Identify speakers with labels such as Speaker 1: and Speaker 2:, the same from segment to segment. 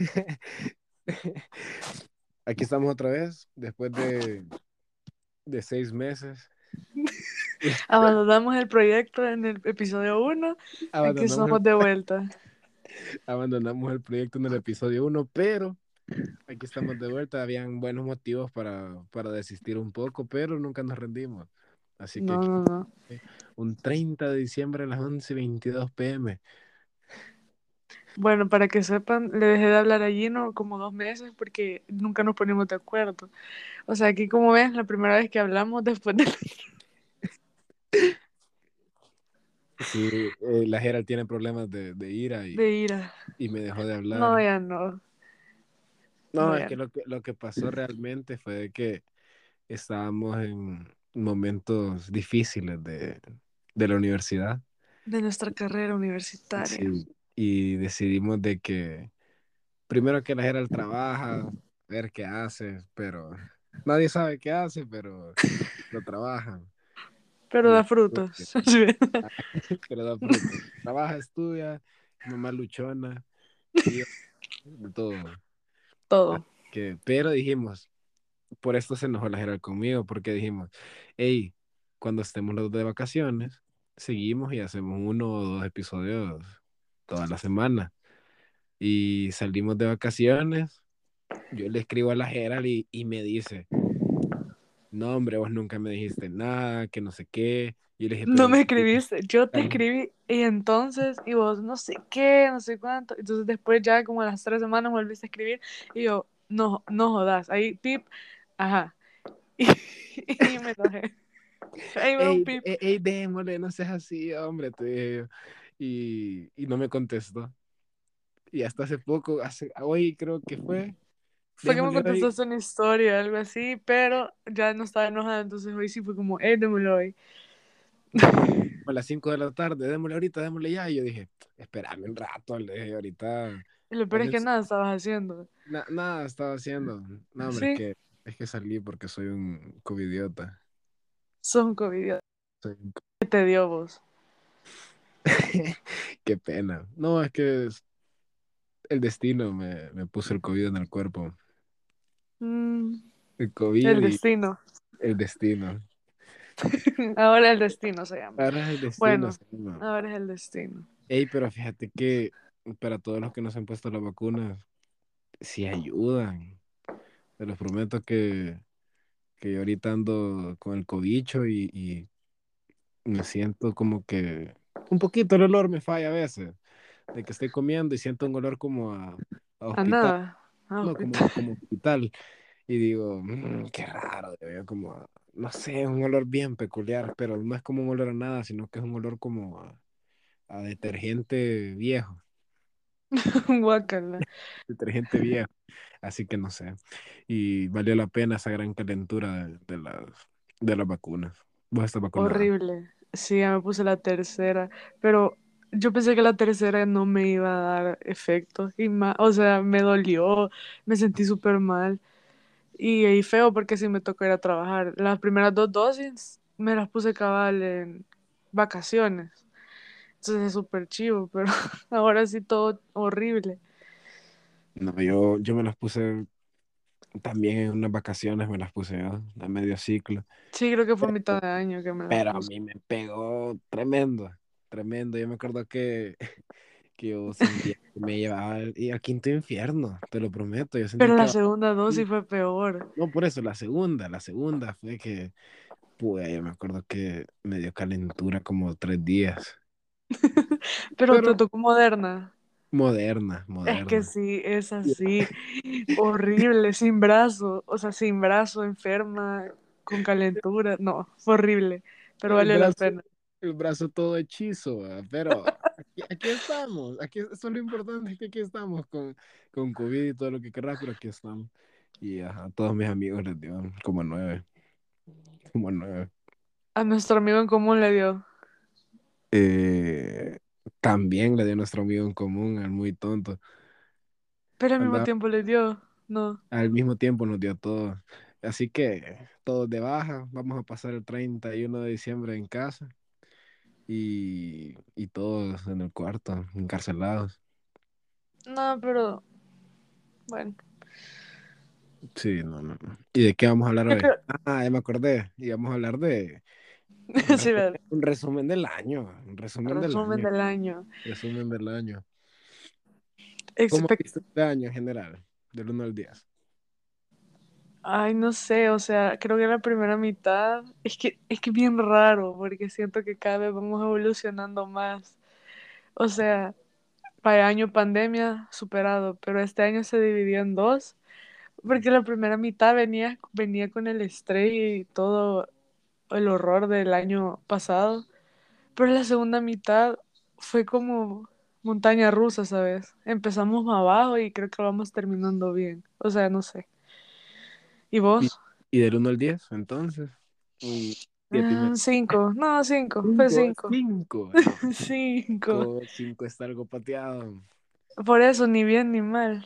Speaker 1: Aquí estamos otra vez, después de, de seis meses.
Speaker 2: Abandonamos el proyecto en el episodio 1. Aquí estamos
Speaker 1: el,
Speaker 2: de vuelta.
Speaker 1: abandonamos el proyecto en el episodio 1, pero aquí estamos de vuelta. Habían buenos motivos para, para desistir un poco, pero nunca nos rendimos. Así que
Speaker 2: No, no, no.
Speaker 1: un 30 de diciembre a las 11.22 pm.
Speaker 2: Bueno, para que sepan, le dejé de hablar a Gino como dos meses porque nunca nos ponemos de acuerdo. O sea, aquí como ves, la primera vez que hablamos después de...
Speaker 1: Sí, eh, la Gerald tiene problemas de, de ira y,
Speaker 2: de ira.
Speaker 1: y me dejó de hablar.
Speaker 2: No, ya no.
Speaker 1: No,
Speaker 2: no,
Speaker 1: es
Speaker 2: ya
Speaker 1: que lo que, lo que pasó realmente fue que estábamos en momentos difíciles de, de la universidad.
Speaker 2: De nuestra carrera universitaria.
Speaker 1: Sí, y decidimos de que primero que la Gerald trabaja, ver qué hace, pero nadie sabe qué hace, pero lo trabaja.
Speaker 2: Pero da frutos.
Speaker 1: pero da fruto. Trabaja, estudia, mamá luchona, de todo.
Speaker 2: Todo.
Speaker 1: Que, pero dijimos, por esto se enojó la Gerald conmigo, porque dijimos, hey, cuando estemos los de vacaciones, seguimos y hacemos uno o dos episodios toda la semana. Y salimos de vacaciones, yo le escribo a la Gerald y, y me dice, no, hombre, vos nunca me dijiste nada, que no sé qué. Yo le dije,
Speaker 2: No
Speaker 1: "Pero
Speaker 2: me escribiste, yo te escribí y entonces, y vos no sé qué, no sé cuánto. Entonces después ya como a las tres semanas volviste a escribir y yo, no, no jodas. Ahí, pip, ajá. Y, y me enojé. Ahí va un pip.
Speaker 1: ey, démosle, no seas así, hombre, te. Y, y no me contestó. Y hasta hace poco, hace, hoy creo que fue,
Speaker 2: Fue que me contestaste una historia, algo así, pero ya no estaba enojada, entonces hoy sí fue como, eh, démoslo hoy.
Speaker 1: a las 5 de la tarde, démosle ahorita, démosle ya. Y yo dije, espérame un rato, le dije, ahorita.
Speaker 2: Y lo peor es que nada estabas haciendo.
Speaker 1: Na- nada estaba haciendo. No, hombre,
Speaker 2: Sí.
Speaker 1: es que, es que salí porque soy un covidiota.
Speaker 2: Son COVID.
Speaker 1: Soy un co-
Speaker 2: ¿Qué te dio vos?
Speaker 1: Qué pena. No, es que es- el destino me, me puso el COVID en el cuerpo.
Speaker 2: Mm,
Speaker 1: El COVID
Speaker 2: el destino.
Speaker 1: el destino.
Speaker 2: Ahora el destino se llama.
Speaker 1: Ahora es el destino.
Speaker 2: Bueno.
Speaker 1: se llama.
Speaker 2: Ahora es el destino.
Speaker 1: Ey, pero fíjate que para todos los que nos han puesto las vacunas, sí ayudan. Te los prometo que, que yo ahorita ando con el cobicho y, y me siento como que un poquito el olor me falla a veces. De que estoy comiendo y siento un olor como a, a
Speaker 2: A
Speaker 1: hospital.
Speaker 2: nada. A
Speaker 1: No,
Speaker 2: hospital.
Speaker 1: como, como hospital. Y digo, "Mm, qué raro, como, a- no sé, un olor bien peculiar, pero no es como un olor a nada, sino que es un olor como a, a detergente viejo,
Speaker 2: Guácala.
Speaker 1: detergente viejo. Así que no sé. Y valió la pena esa gran calentura de, de las, de las vacunas. Vos estás vacunada.
Speaker 2: Horrible. Sí, ya me puse la tercera, pero yo pensé que la tercera no me iba a dar efecto. Y ma- o sea, me dolió, me sentí súper mal. Y, y feo porque sí me tocó ir a trabajar. Las primeras dos dosis me las puse cabal en vacaciones. Entonces es súper chivo, pero ahora sí todo horrible.
Speaker 1: No, yo, yo me las puse también en unas vacaciones, me las puse yo, a medio ciclo.
Speaker 2: Sí, creo que fue a mitad de año que me las
Speaker 1: Pero a
Speaker 2: puse.
Speaker 1: mí me pegó tremendo, tremendo. Yo me acuerdo que, que yo sentía que me llevaba al, y al quinto infierno, te lo prometo. Yo
Speaker 2: Pero la segunda dosis fue peor.
Speaker 1: No, por eso, la segunda, la segunda fue que, pues, yo me acuerdo que me dio calentura como tres días.
Speaker 2: Pero
Speaker 1: Pero-
Speaker 2: te tocó moderna.
Speaker 1: Moderna,
Speaker 2: Es
Speaker 1: moderna.
Speaker 2: que sí, es así. Horrible, sin brazo. O sea, sin brazo, enferma, con calentura. No, fue horrible. Pero
Speaker 1: El
Speaker 2: valió la pena.
Speaker 1: El brazo todo hechizo, pero aquí, aquí estamos. Aquí, eso es lo importante, es que aquí estamos con, con COVID y todo lo que querrás, pero aquí estamos. Y ajá, a todos mis amigos les dio como nueve. Como nueve.
Speaker 2: A nuestro amigo en común le dio.
Speaker 1: Eh, también le dio a nuestro amigo en común, al muy tonto.
Speaker 2: Pero al mismo tiempo le dio. No.
Speaker 1: Al mismo tiempo nos dio todo. Así que todos de baja, vamos a pasar el 31 de diciembre en casa y, y todos en el cuarto, encarcelados.
Speaker 2: No, pero bueno.
Speaker 1: Sí, no, no. ¿Y de qué vamos a hablar hoy? Ah, ya me acordé. Y vamos a hablar de
Speaker 2: Sí,
Speaker 1: un resumen del año. Un resumen,
Speaker 2: Resumen
Speaker 1: del año.
Speaker 2: del año.
Speaker 1: Resumen del año.
Speaker 2: Expect-
Speaker 1: ¿Cómo este año en general? Del 1 al 10.
Speaker 2: Ay, no sé, o sea, creo que la primera mitad es que es que bien raro, porque siento que cada vez vamos evolucionando más. O sea, para año pandemia superado, pero este año se dividió en dos, porque la primera mitad venía, venía con el estrés y todo el horror del año pasado, pero la segunda mitad fue como montaña rusa, ¿sabes? Empezamos abajo y creo que vamos terminando bien. O sea, no sé. ¿Y vos?
Speaker 1: ¿Y del 1 al 10? Entonces. Y medio.
Speaker 2: Ah, cinco. No, cinco. Fue cinco.
Speaker 1: 5.
Speaker 2: Cinco.
Speaker 1: 5 está algo pateado.
Speaker 2: Por eso, ni bien ni mal.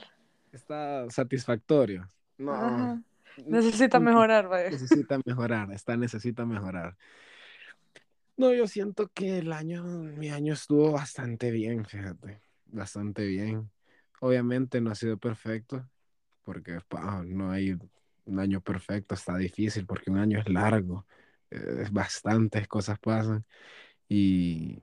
Speaker 1: Está satisfactorio. No.
Speaker 2: Ajá. Necesita mejorar, vaya.
Speaker 1: Necesita mejorar. Está necesita mejorar. No, yo siento que el año, mi año estuvo bastante bien, fíjate. Bastante bien. Obviamente no ha sido perfecto, porque pa, no hay un año perfecto, está difícil, porque un año es largo. eh, bastantes cosas pasan. Y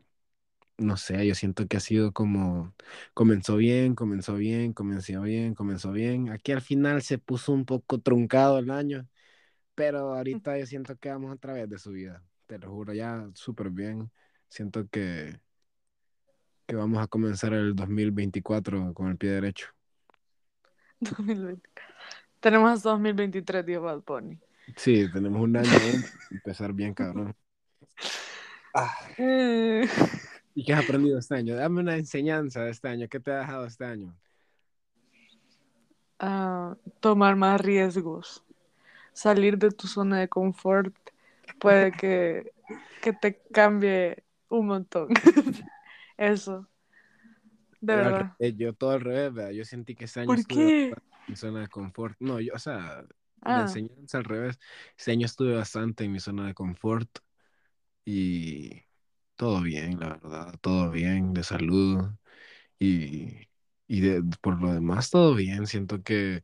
Speaker 1: no sé, yo siento que ha sido como, comenzó bien, comenzó bien, comenzó bien, comenzó bien. Aquí al final se puso un poco truncado el año, pero ahorita yo siento que vamos otra vez de subida, te lo juro, ya súper bien. Siento que, que vamos a comenzar el 2024 con el pie derecho.
Speaker 2: 2020. Tenemos hasta 2023, dijo Bad Bunny.
Speaker 1: Sí, tenemos un año empezar bien, cabrón. Ah, ¿Y qué has aprendido este año? Dame una enseñanza de este año. ¿Qué te ha dejado este año?
Speaker 2: ah, tomar más riesgos. Salir de tu zona de confort puede que, que te cambie un montón. Eso. De verdad.
Speaker 1: revés, yo todo al revés, ¿verdad? Yo sentí que este año
Speaker 2: ¿Por qué?
Speaker 1: en mi zona de confort. No, yo, o sea, la
Speaker 2: Ah,
Speaker 1: enseñanza al revés. Este año estuve bastante en mi zona de confort y todo bien, la verdad, todo bien, de salud y, y de, por lo demás todo bien. Siento que,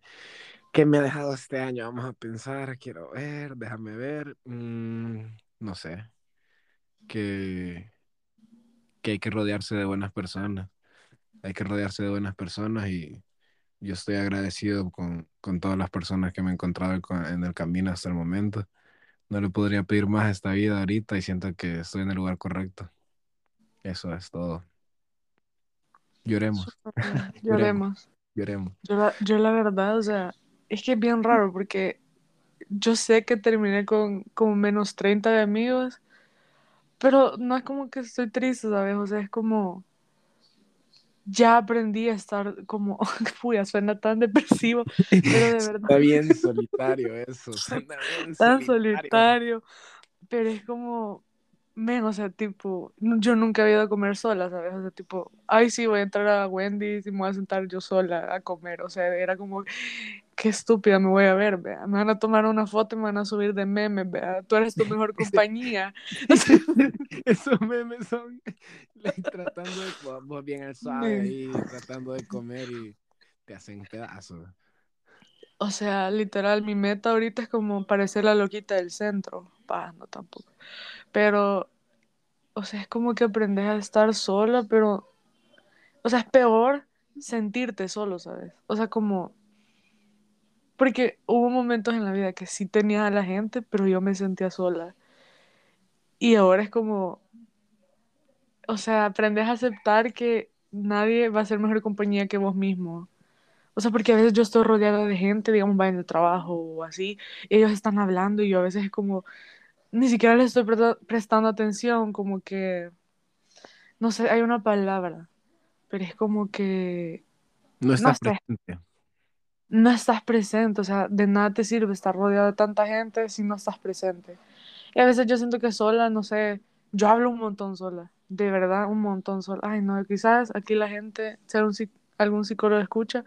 Speaker 1: que me ha dejado este año. Vamos a pensar, quiero ver, déjame ver. Mm, no sé, que, que hay que rodearse de buenas personas. Hay que rodearse de buenas personas y yo estoy agradecido con, con todas las personas que me he encontrado en co- en el camino hasta el momento. No le podría pedir más a esta vida ahorita y siento que estoy en el lugar correcto. Eso es todo. Lloremos.
Speaker 2: Lloremos.
Speaker 1: lloremos.
Speaker 2: Yo la, yo la verdad, o sea, es que es bien raro porque yo sé que terminé con como menos 30 de amigos, pero no es como que estoy triste, ¿sabes? O sea, es como ya aprendí a estar como, uy, suena tan depresivo, pero de verdad,
Speaker 1: Está bien solitario eso. Suena bien
Speaker 2: tan
Speaker 1: solitario.
Speaker 2: solitario, pero es como, men, o sea, tipo, yo nunca había ido a comer sola, ¿sabes? O sea, tipo, ay, sí, voy a entrar a Wendy's y me voy a sentar yo sola a comer, o sea, era como, qué estúpida me voy a ver, vea, me van a tomar una foto y me van a subir de memes, vea, tú eres tu mejor compañía.
Speaker 1: Esos memes son tratando de vos bien suave tratando de comer y te hacen pedazos.
Speaker 2: O sea, literal, mi meta ahorita es como parecer la loquita del centro. Pa, no tampoco. Pero, o sea, es como que aprendes a estar sola, pero, o sea, es peor sentirte solo, ¿sabes? O sea, como, porque hubo momentos en la vida que sí tenía a la gente, pero yo me sentía sola. Y ahora es como, o sea, aprendes a aceptar que nadie va a ser mejor compañía que vos mismo. O sea, porque a veces yo estoy rodeada de gente, digamos, va en el trabajo o así, y ellos están hablando y yo a veces es como, ni siquiera les estoy presta- prestando atención, como que, no sé, hay una palabra, pero es como que
Speaker 1: No estás
Speaker 2: sé.
Speaker 1: presente.
Speaker 2: No estás presente, o sea, de nada te sirve estar rodeado de tanta gente si no estás presente. Y a veces yo siento que sola, no sé, yo hablo un montón sola, de verdad, un montón sola. Ay, no, quizás aquí la gente, si algún, psic- algún psicólogo escucha,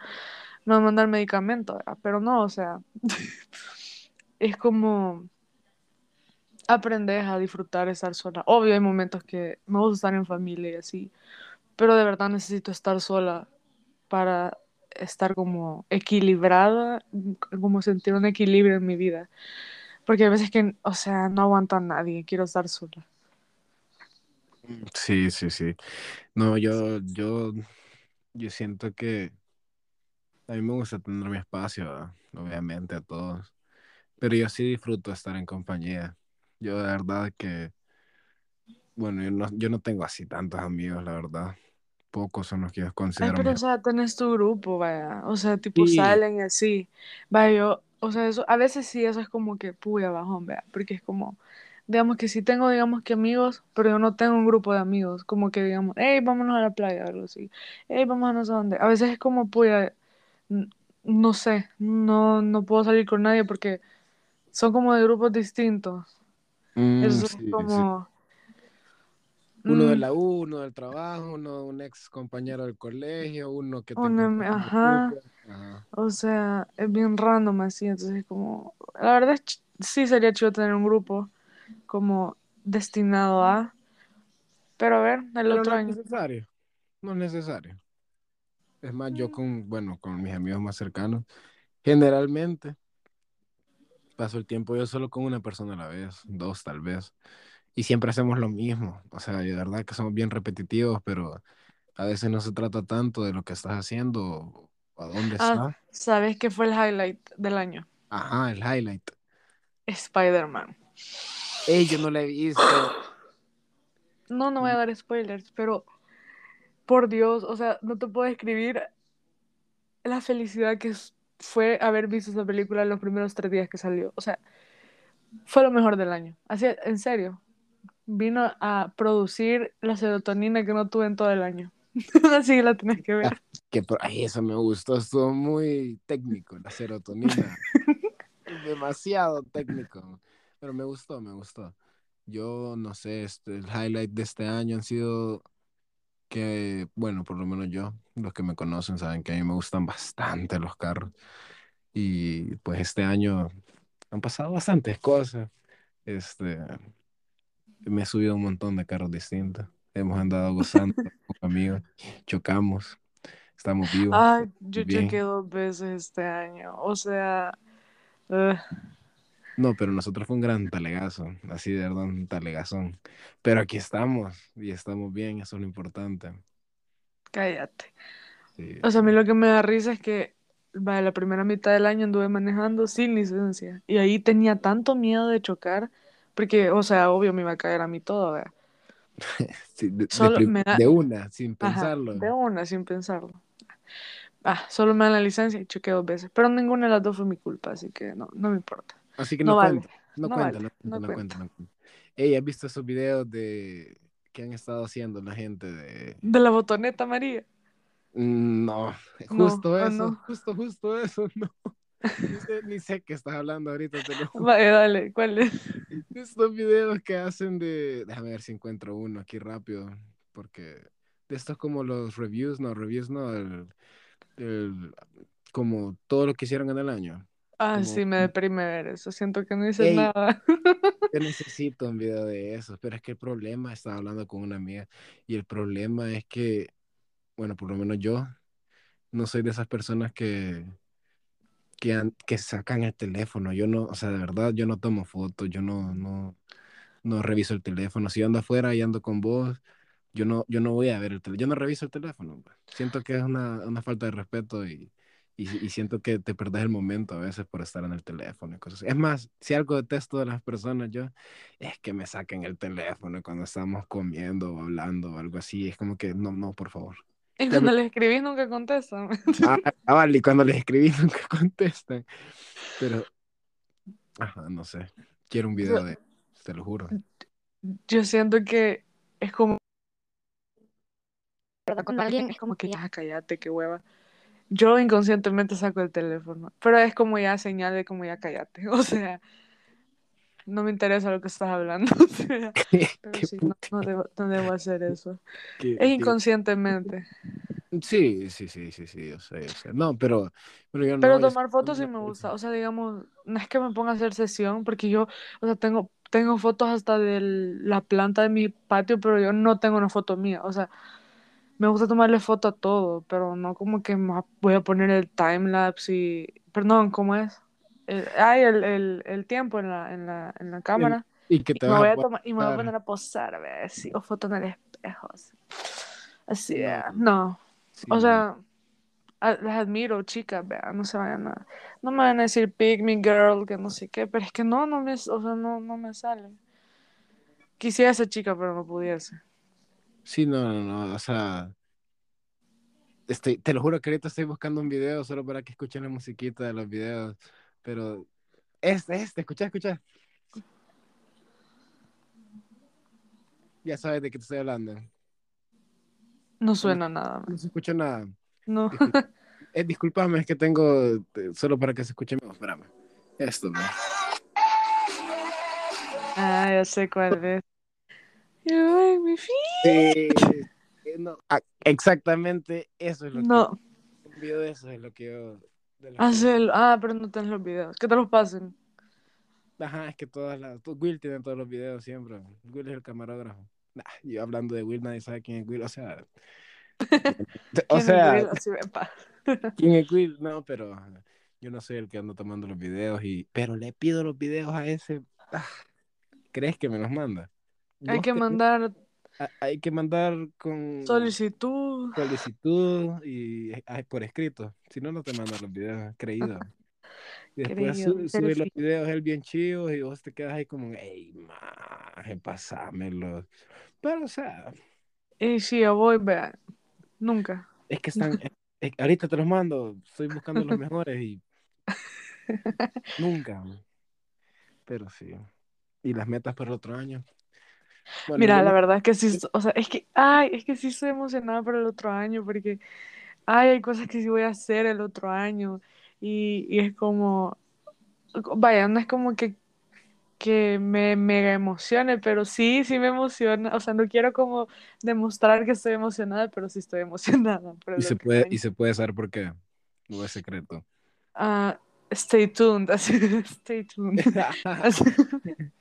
Speaker 2: me va a mandar medicamento, pero no, o sea, es como aprendes a disfrutar estar sola. Obvio, hay momentos que me gusta estar en familia y así, pero de verdad necesito estar sola para estar como equilibrada, como sentir un equilibrio en mi vida. Porque hay veces que, o sea, no aguanto a nadie, quiero estar sola.
Speaker 1: Sí, sí, sí. No, yo, yo, yo siento que a mí me gusta tener mi espacio, obviamente a todos, pero yo sí disfruto estar en compañía. Yo de verdad que, bueno, yo no, yo no tengo así tantos amigos, la verdad. Pocos son los que yo
Speaker 2: Ay,
Speaker 1: considero
Speaker 2: pero o
Speaker 1: mis...
Speaker 2: sea, tenés tu grupo, vaya. O sea, tipo
Speaker 1: Sí,
Speaker 2: salen y así. Vaya, yo, o sea, eso, a veces sí, eso es como que puya bajón, vea. Porque es como, digamos que sí tengo, digamos que amigos, pero yo no tengo un grupo de amigos. Como que digamos, hey, vámonos a la playa, algo así. Hey, vamos a no sé dónde. A veces es como, puya, no sé, no, no puedo salir con nadie porque son como de grupos distintos.
Speaker 1: mm,
Speaker 2: Eso es
Speaker 1: sí, sí. Uno de
Speaker 2: mm,
Speaker 1: la U, uno del trabajo, uno un ex compañero del colegio, uno que te
Speaker 2: una, ajá. O sea, es bien random así, entonces como, la verdad es sí sería chido tener un grupo como destinado a, pero a ver, el
Speaker 1: Pero no
Speaker 2: otro
Speaker 1: es
Speaker 2: año.
Speaker 1: necesario, no es necesario. Es más, yo con, bueno, con mis amigos más cercanos, generalmente paso el tiempo yo solo con una persona a la vez, dos tal vez, y siempre hacemos lo mismo. O sea, de verdad que somos bien repetitivos, pero a veces no se trata tanto de lo que estás haciendo o a dónde
Speaker 2: Ah,
Speaker 1: estás.
Speaker 2: ¿sabes qué fue el highlight del año?
Speaker 1: Ajá, el highlight.
Speaker 2: Spider-Man.
Speaker 1: Ey, yo no la he visto.
Speaker 2: No, no voy a dar spoilers, pero por Dios, o sea, no te puedo describir la felicidad que fue haber visto esa película los primeros tres días que salió. O sea, fue lo mejor del año. Así, en serio. Vino a producir la serotonina que no tuve en todo el año. Así que la tenés que
Speaker 1: Ah,
Speaker 2: ver.
Speaker 1: que por ahí eso me gustó, estuvo muy técnico, la serotonina, demasiado técnico, pero me gustó, me gustó. Yo no sé, este, el highlight de este año han sido que, bueno, por lo menos yo, los que me conocen saben que a mí me gustan bastante los carros y pues este año han pasado bastantes cosas. Este, me he subido a un montón de carros distintos, hemos andado gozando con amigos, chocamos, estamos vivos,
Speaker 2: Ay, yo chequé
Speaker 1: bien.
Speaker 2: dos veces este año. O sea, ugh,
Speaker 1: No, pero nosotros fue un gran talegazo, así de verdad, un talegazón. Pero aquí estamos y estamos bien, eso es lo importante.
Speaker 2: cállate.
Speaker 1: Sí,
Speaker 2: O sea, a mí lo que me da risa es que vaya, la primera mitad del año anduve manejando sin licencia. Y ahí tenía tanto miedo de chocar, porque, o sea, obvio me iba a caer a mí todo, ¿verdad?
Speaker 1: Sí, de, de
Speaker 2: Solo
Speaker 1: prim-
Speaker 2: me da,
Speaker 1: de una, sin
Speaker 2: ajá,
Speaker 1: pensarlo.
Speaker 2: de una, sin pensarlo. Ah, solo me dan la licencia y choqué dos veces. Pero ninguna de las dos fue mi culpa, así que no, no me importa.
Speaker 1: Así que
Speaker 2: No
Speaker 1: no
Speaker 2: vale,
Speaker 1: cuenta, no
Speaker 2: no
Speaker 1: cuenta,
Speaker 2: vale,
Speaker 1: no cuenta,
Speaker 2: no
Speaker 1: no cuenta, no cuenta. Ey, ¿has visto esos videos de que han estado haciendo la gente de...
Speaker 2: De la botoneta, María.
Speaker 1: Mm, No,
Speaker 2: No,
Speaker 1: justo
Speaker 2: oh
Speaker 1: eso,
Speaker 2: no.
Speaker 1: justo, justo eso, no. Ni sé, ni sé qué estás hablando ahorita, te lo.
Speaker 2: Vale, dale, ¿cuál es?
Speaker 1: Estos videos que hacen de... Déjame ver si encuentro uno aquí rápido, porque de estos como los reviews, no, reviews no, el, el- como todo lo que hicieron en el año.
Speaker 2: Ah,
Speaker 1: Como,
Speaker 2: sí, me deprime ver eso. Siento que no hice
Speaker 1: hey,
Speaker 2: nada.
Speaker 1: yo necesito un video de eso, pero es que el problema, estaba hablando con una amiga, y el problema es que, bueno, por lo menos yo no soy de esas personas que, que, que sacan el teléfono. Yo no, o sea, de verdad, yo no tomo fotos, yo no, no, no reviso el teléfono. Si yo ando afuera y ando con vos, yo no, yo no voy a ver el teléfono, yo no reviso el teléfono. pues. Siento que es una, una falta de respeto y, y, y siento que te perdés el momento a veces por estar en el teléfono y cosas así. Es más, si algo detesto de las personas yo, es que me saquen el teléfono cuando estamos comiendo o hablando o algo así. Es como que, no, no, por favor.
Speaker 2: Y cuando le escribís nunca contestan.
Speaker 1: Ah, ah, vale, y cuando les escribí nunca contestan. Pero, ajá, no sé. Quiero un
Speaker 2: Yo,
Speaker 1: video de, te lo juro.
Speaker 2: yo siento que es como. Cuando alguien es como que ya cállate, qué hueva. Yo inconscientemente saco el teléfono, pero es como ya señal de como ya cállate. O sea, no me interesa lo que estás hablando. Pero sí, no, no debo, no debo hacer eso.
Speaker 1: qué-
Speaker 2: Es
Speaker 1: qué-
Speaker 2: inconscientemente.
Speaker 1: Sí, sí, sí, sí, sí, yo sé, yo sé. No, pero, pero yo
Speaker 2: Pero
Speaker 1: no, yo soy
Speaker 2: tomar fotos sí me gusta. O sea, digamos, no es que me ponga a hacer sesión, porque yo, o sea, tengo, tengo fotos hasta de la planta de mi patio, pero yo no tengo una foto mía. O sea, me gusta tomarle foto a todo, pero no como que voy a poner el timelapse y, perdón, ¿cómo es? El, ay, el, el, el tiempo en la, en la, en la cámara.
Speaker 1: Y que
Speaker 2: Y
Speaker 1: te
Speaker 2: me
Speaker 1: vas
Speaker 2: voy
Speaker 1: a
Speaker 2: tomar, y me voy a poner a posar, a ver, así, o foto en el espejo, así. Así,
Speaker 1: No.
Speaker 2: ah, no.
Speaker 1: Sí,
Speaker 2: O sea, a- las admiro, chicas, vean, no se vayan a, no me van a decir pick me girl, que no sé qué, pero es que no, no me, o sea, no, no me sale. Quisiera ser chica, pero no pudiese.
Speaker 1: Sí, no, no, no, o sea, estoy, te lo juro que ahorita estoy buscando un video solo para que escuchen la musiquita de los videos, pero este, este, escucha, escucha. Ya sabes de qué te estoy hablando.
Speaker 2: No suena nada.
Speaker 1: No se escucha nada.
Speaker 2: no.
Speaker 1: Disculpa, eh, discúlpame, es que tengo eh, solo para que se escuche mejor. Espérame. Esto, man.
Speaker 2: Ah, ya sé cuál es. You me
Speaker 1: eh, no, ah, exactamente eso es lo
Speaker 2: No,
Speaker 1: que un video de eso es lo que yo de
Speaker 2: hace el... Ah, pero no tenés los videos. Que te los pasen.
Speaker 1: Ajá, es que todas las. Will tiene todos los videos siempre. Will es el camarógrafo. Nah, yo hablando de Will, nadie sabe quién es Will. O sea. o
Speaker 2: ¿Quién es
Speaker 1: sea. ¿quién es Will? No, pero ajá, yo no soy el que ando tomando los videos. y Pero le pido los videos a ese. Ah, ¿Crees que me los manda?
Speaker 2: Hay que mandar
Speaker 1: Hay que mandar con
Speaker 2: solicitud.
Speaker 1: solicitud y ay, por escrito. Si no, no te mandan los videos, creído. Y después
Speaker 2: Creído,
Speaker 1: su- sube los videos él bien chidos y vos te quedas ahí como, ey, maje, pasámelos. Pero, o sea,
Speaker 2: Y sí, yo voy, vean. Nunca.
Speaker 1: es que están, eh, ahorita te los mando, estoy buscando los mejores y nunca. Pero sí. Y las metas para el otro año. Bueno,
Speaker 2: Mira,
Speaker 1: yo
Speaker 2: la verdad es que sí, o sea, es que, ay, es que sí estoy emocionada por el otro año porque, ay, hay cosas que sí voy a hacer el otro año y, y es como, vaya, no es como que, que me mega emocione, pero sí, sí me emociona, o sea, no quiero como demostrar que estoy emocionada, pero sí estoy emocionada por el
Speaker 1: y se
Speaker 2: otro
Speaker 1: puede,
Speaker 2: año.
Speaker 1: y se puede saber por qué. No es secreto.
Speaker 2: Ah, stay tuned, así, stay tuned.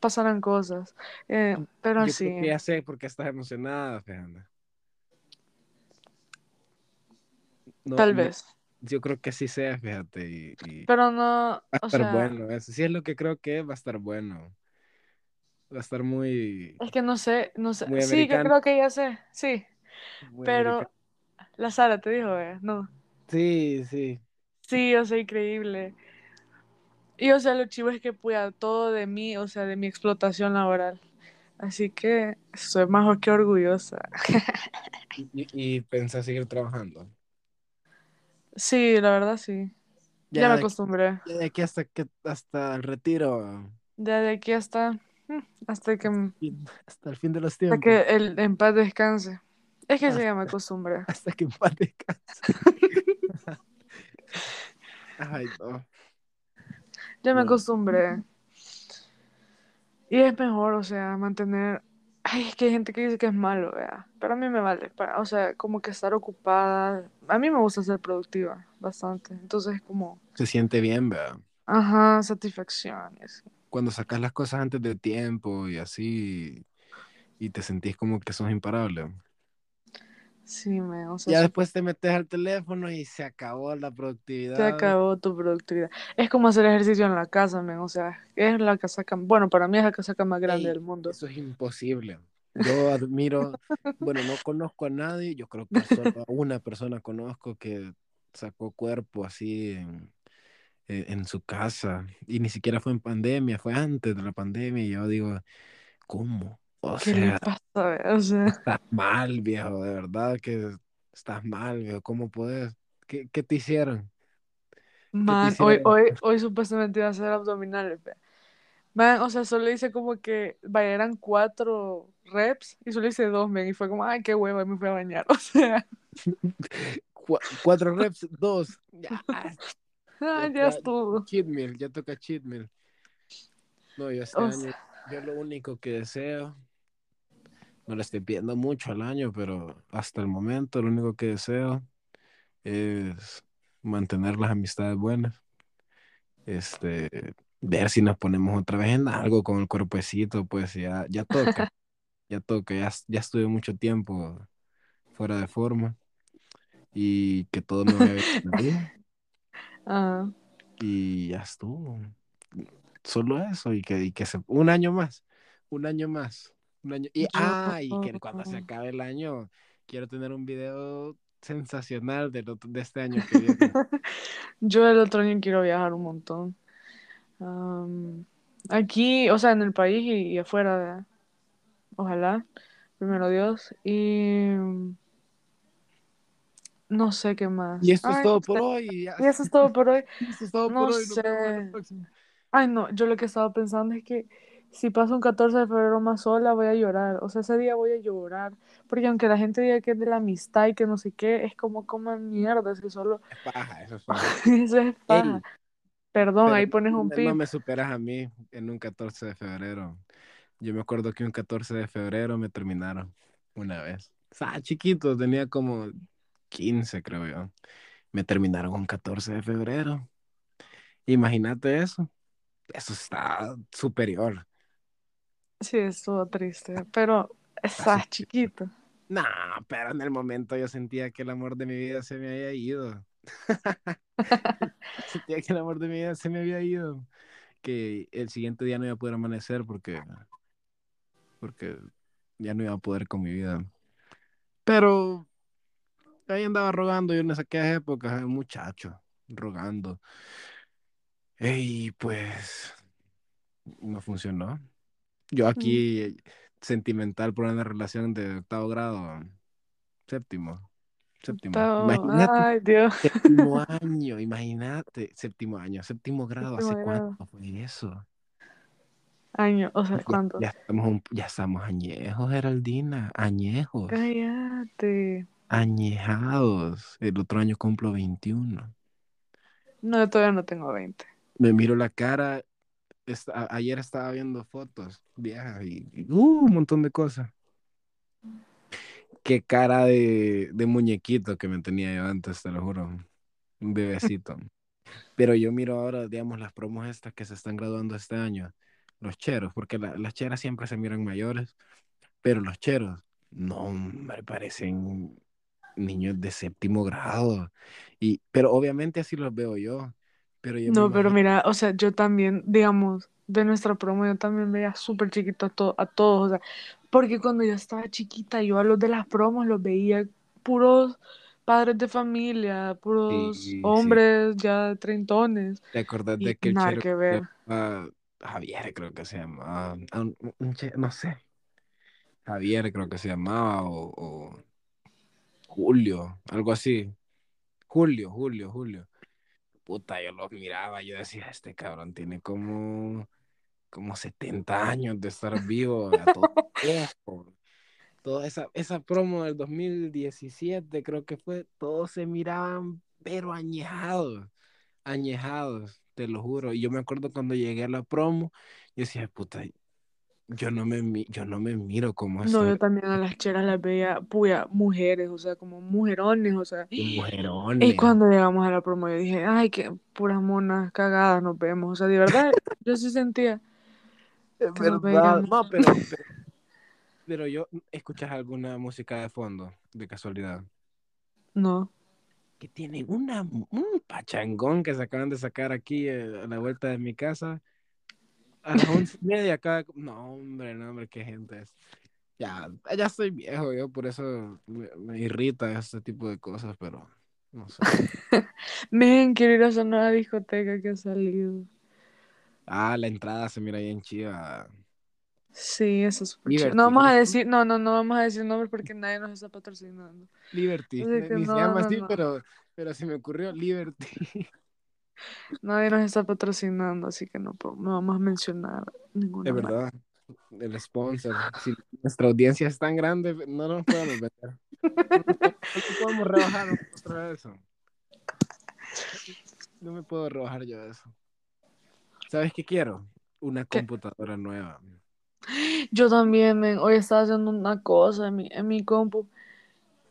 Speaker 2: Pasarán cosas, eh, pero
Speaker 1: Yo
Speaker 2: sí.
Speaker 1: creo que ya sé por qué estás emocionada, Fernanda. No,
Speaker 2: Tal
Speaker 1: no,
Speaker 2: vez.
Speaker 1: yo creo que sí sea, fíjate, y, y
Speaker 2: Pero no,
Speaker 1: va a estar
Speaker 2: sea,
Speaker 1: bueno. Eso sí es lo que creo que va a estar bueno. Va a estar muy,
Speaker 2: es que no sé, no sé. Sí, que creo que ya sé, sí.
Speaker 1: muy
Speaker 2: Pero
Speaker 1: americano.
Speaker 2: la Sara te dijo, eh, no.
Speaker 1: Sí, sí.
Speaker 2: Sí, o sea, increíble. Y o sea, lo chivo es que puya todo de mí, o sea, de mi explotación laboral. Así que soy más que orgullosa.
Speaker 1: Y, y pensás seguir trabajando.
Speaker 2: Sí, la verdad sí. Ya,
Speaker 1: Ya,
Speaker 2: me acostumbré.
Speaker 1: ya de aquí hasta que hasta el retiro.
Speaker 2: Ya de aquí hasta, mm, hasta que,
Speaker 1: fin- Hasta el fin de los
Speaker 2: hasta
Speaker 1: tiempos.
Speaker 2: que el en paz descanse. Es que
Speaker 1: Hasta-
Speaker 2: ya me acostumbré.
Speaker 1: Hasta que en paz descanse. Ay, no.
Speaker 2: Ya me
Speaker 1: No.
Speaker 2: acostumbré. Y es mejor, o sea, mantener. Ay, es que hay gente que dice que es malo, vea. Pero a mí me vale. pa- O sea, como que estar ocupada. A mí me gusta ser productiva, bastante. Entonces, como.
Speaker 1: Se siente bien, ¿verdad?
Speaker 2: Ajá, satisfacción. así.
Speaker 1: Cuando sacas las cosas antes de tiempo y así, y te sentís como que sos imparable.
Speaker 2: Sí, me. O sea,
Speaker 1: Ya después te metes al teléfono y se acabó la productividad.
Speaker 2: se acabó tu productividad. Es como hacer ejercicio en la casa, men. O sea, es la casaca. Bueno, para mí es la casaca más grande
Speaker 1: Ey,
Speaker 2: del mundo.
Speaker 1: Eso es imposible. Yo admiro, bueno, no conozco a nadie, yo creo que solo a una persona conozco que sacó cuerpo así en, en, en su casa y ni siquiera fue en pandemia, fue antes de la pandemia y yo digo, ¿cómo? O
Speaker 2: ¿Qué le
Speaker 1: sea,
Speaker 2: pasa, vea? O sea,
Speaker 1: estás mal, viejo, de verdad que estás mal, viejo, ¿cómo puedes? ¿Qué, qué te hicieron?
Speaker 2: Man, hoy,
Speaker 1: hicieron?
Speaker 2: hoy, hoy supuestamente iba a hacer abdominales. Man, o sea, solo hice como que, vaya, eran cuatro reps y solo hice dos, men, y fue como, ay, qué hueva, y me fui a bañar, o sea,
Speaker 1: Cu- cuatro reps, dos. Ya,
Speaker 2: ah,
Speaker 1: Ya
Speaker 2: estuvo.
Speaker 1: cheat meal, ya toca cheat meal. No, yo este
Speaker 2: O
Speaker 1: año, yo lo único que deseo, no le estoy pidiendo mucho al año, pero hasta el momento lo único que deseo es mantener las amistades buenas. Este, ver si nos ponemos otra vez en algo con el cuerpecito, pues ya, ya toca. ya toca, ya, ya estuve mucho tiempo fuera de forma y que todo me bien.
Speaker 2: Ah,
Speaker 1: y ya estuvo. Solo eso y que, y que se, un año más, un año más, un año. Y,
Speaker 2: yo...
Speaker 1: ah, y que cuando se acabe el año, quiero tener un video sensacional de, lo- de este año que viene.
Speaker 2: Yo el otro año quiero viajar un montón. Aquí, o sea, en el país y, y afuera, ojalá, primero Dios. Y mm, no sé qué más.
Speaker 1: Y esto es
Speaker 2: Ay,
Speaker 1: todo por hoy.
Speaker 2: Y eso es todo por hoy.
Speaker 1: Es todo
Speaker 2: No
Speaker 1: por hoy.
Speaker 2: Sé. Ay, no, yo lo que estaba pensando es que si paso un 14 de febrero más sola, voy a llorar. O sea, ese día voy a llorar. Porque aunque la gente diga que es de la amistad y que no sé qué, es como coman mierda, es que solo
Speaker 1: Es paja, eso es paja.
Speaker 2: eso es paja.
Speaker 1: Ey,
Speaker 2: Perdón, ahí pones un pip.
Speaker 1: no me superas a mí en un 14 de febrero. Yo me acuerdo que un 14 de febrero me terminaron una vez. O sea, chiquito, tenía como 15, creo yo. Me terminaron un 14 de febrero. Imagínate eso. Eso está superior.
Speaker 2: Sí, estuvo triste, pero
Speaker 1: Está
Speaker 2: estás chiquito.
Speaker 1: No, pero en el momento yo sentía que el amor de mi vida se me había ido. sentía que el amor de mi vida se me había ido. Que el siguiente día no iba a poder amanecer porque, porque ya no iba a poder con mi vida. Pero ahí andaba rogando yo en aquellas épocas, eh, muchacho, rogando. Y pues no funcionó. Yo aquí sentimental por una relación de octavo grado, séptimo, séptimo. Imagínate,
Speaker 2: ay, Dios.
Speaker 1: séptimo año, imagínate, séptimo año, séptimo grado, ¿hace
Speaker 2: Séptimo grado.
Speaker 1: cuánto fue eso?
Speaker 2: Año, o sea, ¿cuánto?
Speaker 1: ya estamos, un- ya estamos añejos, Geraldina, añejos,
Speaker 2: Cállate.
Speaker 1: añejados. El otro año cumplo 21.
Speaker 2: No, todavía no tengo 20.
Speaker 1: Me miro la cara, esta- ayer estaba viendo fotos viejas y, uh, un montón de cosas. Qué cara de, de muñequito que me tenía yo antes, te lo juro. Un bebecito. Pero yo miro ahora, digamos, las promos estas que se están graduando este año. Los cheros, porque la- las cheras siempre se miran mayores, pero los cheros, no, me parecen niños de séptimo grado. Y, pero obviamente así los veo yo. Pero yo me
Speaker 2: No, pero mira, o sea, yo también, digamos, de nuestra promo, yo también veía súper chiquito a, to- a todos, o sea, porque cuando yo estaba chiquita, yo a los de las promos los veía puros padres de familia, puros
Speaker 1: Sí, sí.
Speaker 2: hombres ya treintones,
Speaker 1: ¿Te acordás de que el
Speaker 2: nada que ver.
Speaker 1: Javier creo que se llamaba, no sé, Javier creo que se llamaba, o, o Julio, algo así, Julio, Julio, Julio. Puta, yo los miraba, yo decía, este cabrón tiene como, como 70 años de estar vivo, a todo viejo. Toda esa, esa promo del 2017 creo que fue, todos se miraban, pero añejados, añejados, te lo juro. Y yo me acuerdo cuando llegué a la promo, yo decía, puta, yo no me, yo no me miro como
Speaker 2: No,
Speaker 1: estoy,
Speaker 2: yo también a las cheras las veía, puya, mujeres, o sea, como mujerones, o sea. Y
Speaker 1: mujerones.
Speaker 2: cuando llegamos a la promo, yo dije, ay, qué puras monas cagadas nos vemos, o sea, de verdad, yo sí sentía
Speaker 1: Es verdad. No, pero, pero, pero yo, ¿escuchas alguna música de fondo, de casualidad?
Speaker 2: No.
Speaker 1: Que tienen una, un pachangón que se acaban de sacar aquí eh, a la vuelta de mi casa. A las once y media acá. No, hombre, no, hombre, qué gente es. Ya, ya estoy viejo, yo por eso me, me irrita este tipo de cosas, pero no sé.
Speaker 2: Men, quiero ir a esa nueva discoteca que ha salido.
Speaker 1: Ah, la entrada se mira bien chida.
Speaker 2: Sí, eso es chido. No vamos a decir, no, no, no vamos a decir nombres porque nadie nos está patrocinando.
Speaker 1: Liberty. Ni
Speaker 2: no,
Speaker 1: se llama
Speaker 2: no,
Speaker 1: así,
Speaker 2: no.
Speaker 1: pero, pero se me ocurrió Liberty.
Speaker 2: Nadie nos está patrocinando, así que no, no vamos a mencionar ninguna
Speaker 1: Es
Speaker 2: marca.
Speaker 1: verdad. El sponsor. Si nuestra audiencia es tan grande, no nos podemos meter. No, podemos rebajar otra vez eso. No me puedo rebajar yo eso. ¿Sabes qué quiero? Una
Speaker 2: ¿Qué?
Speaker 1: computadora nueva.
Speaker 2: Yo también, men, hoy estaba haciendo una cosa en mi, en mi compu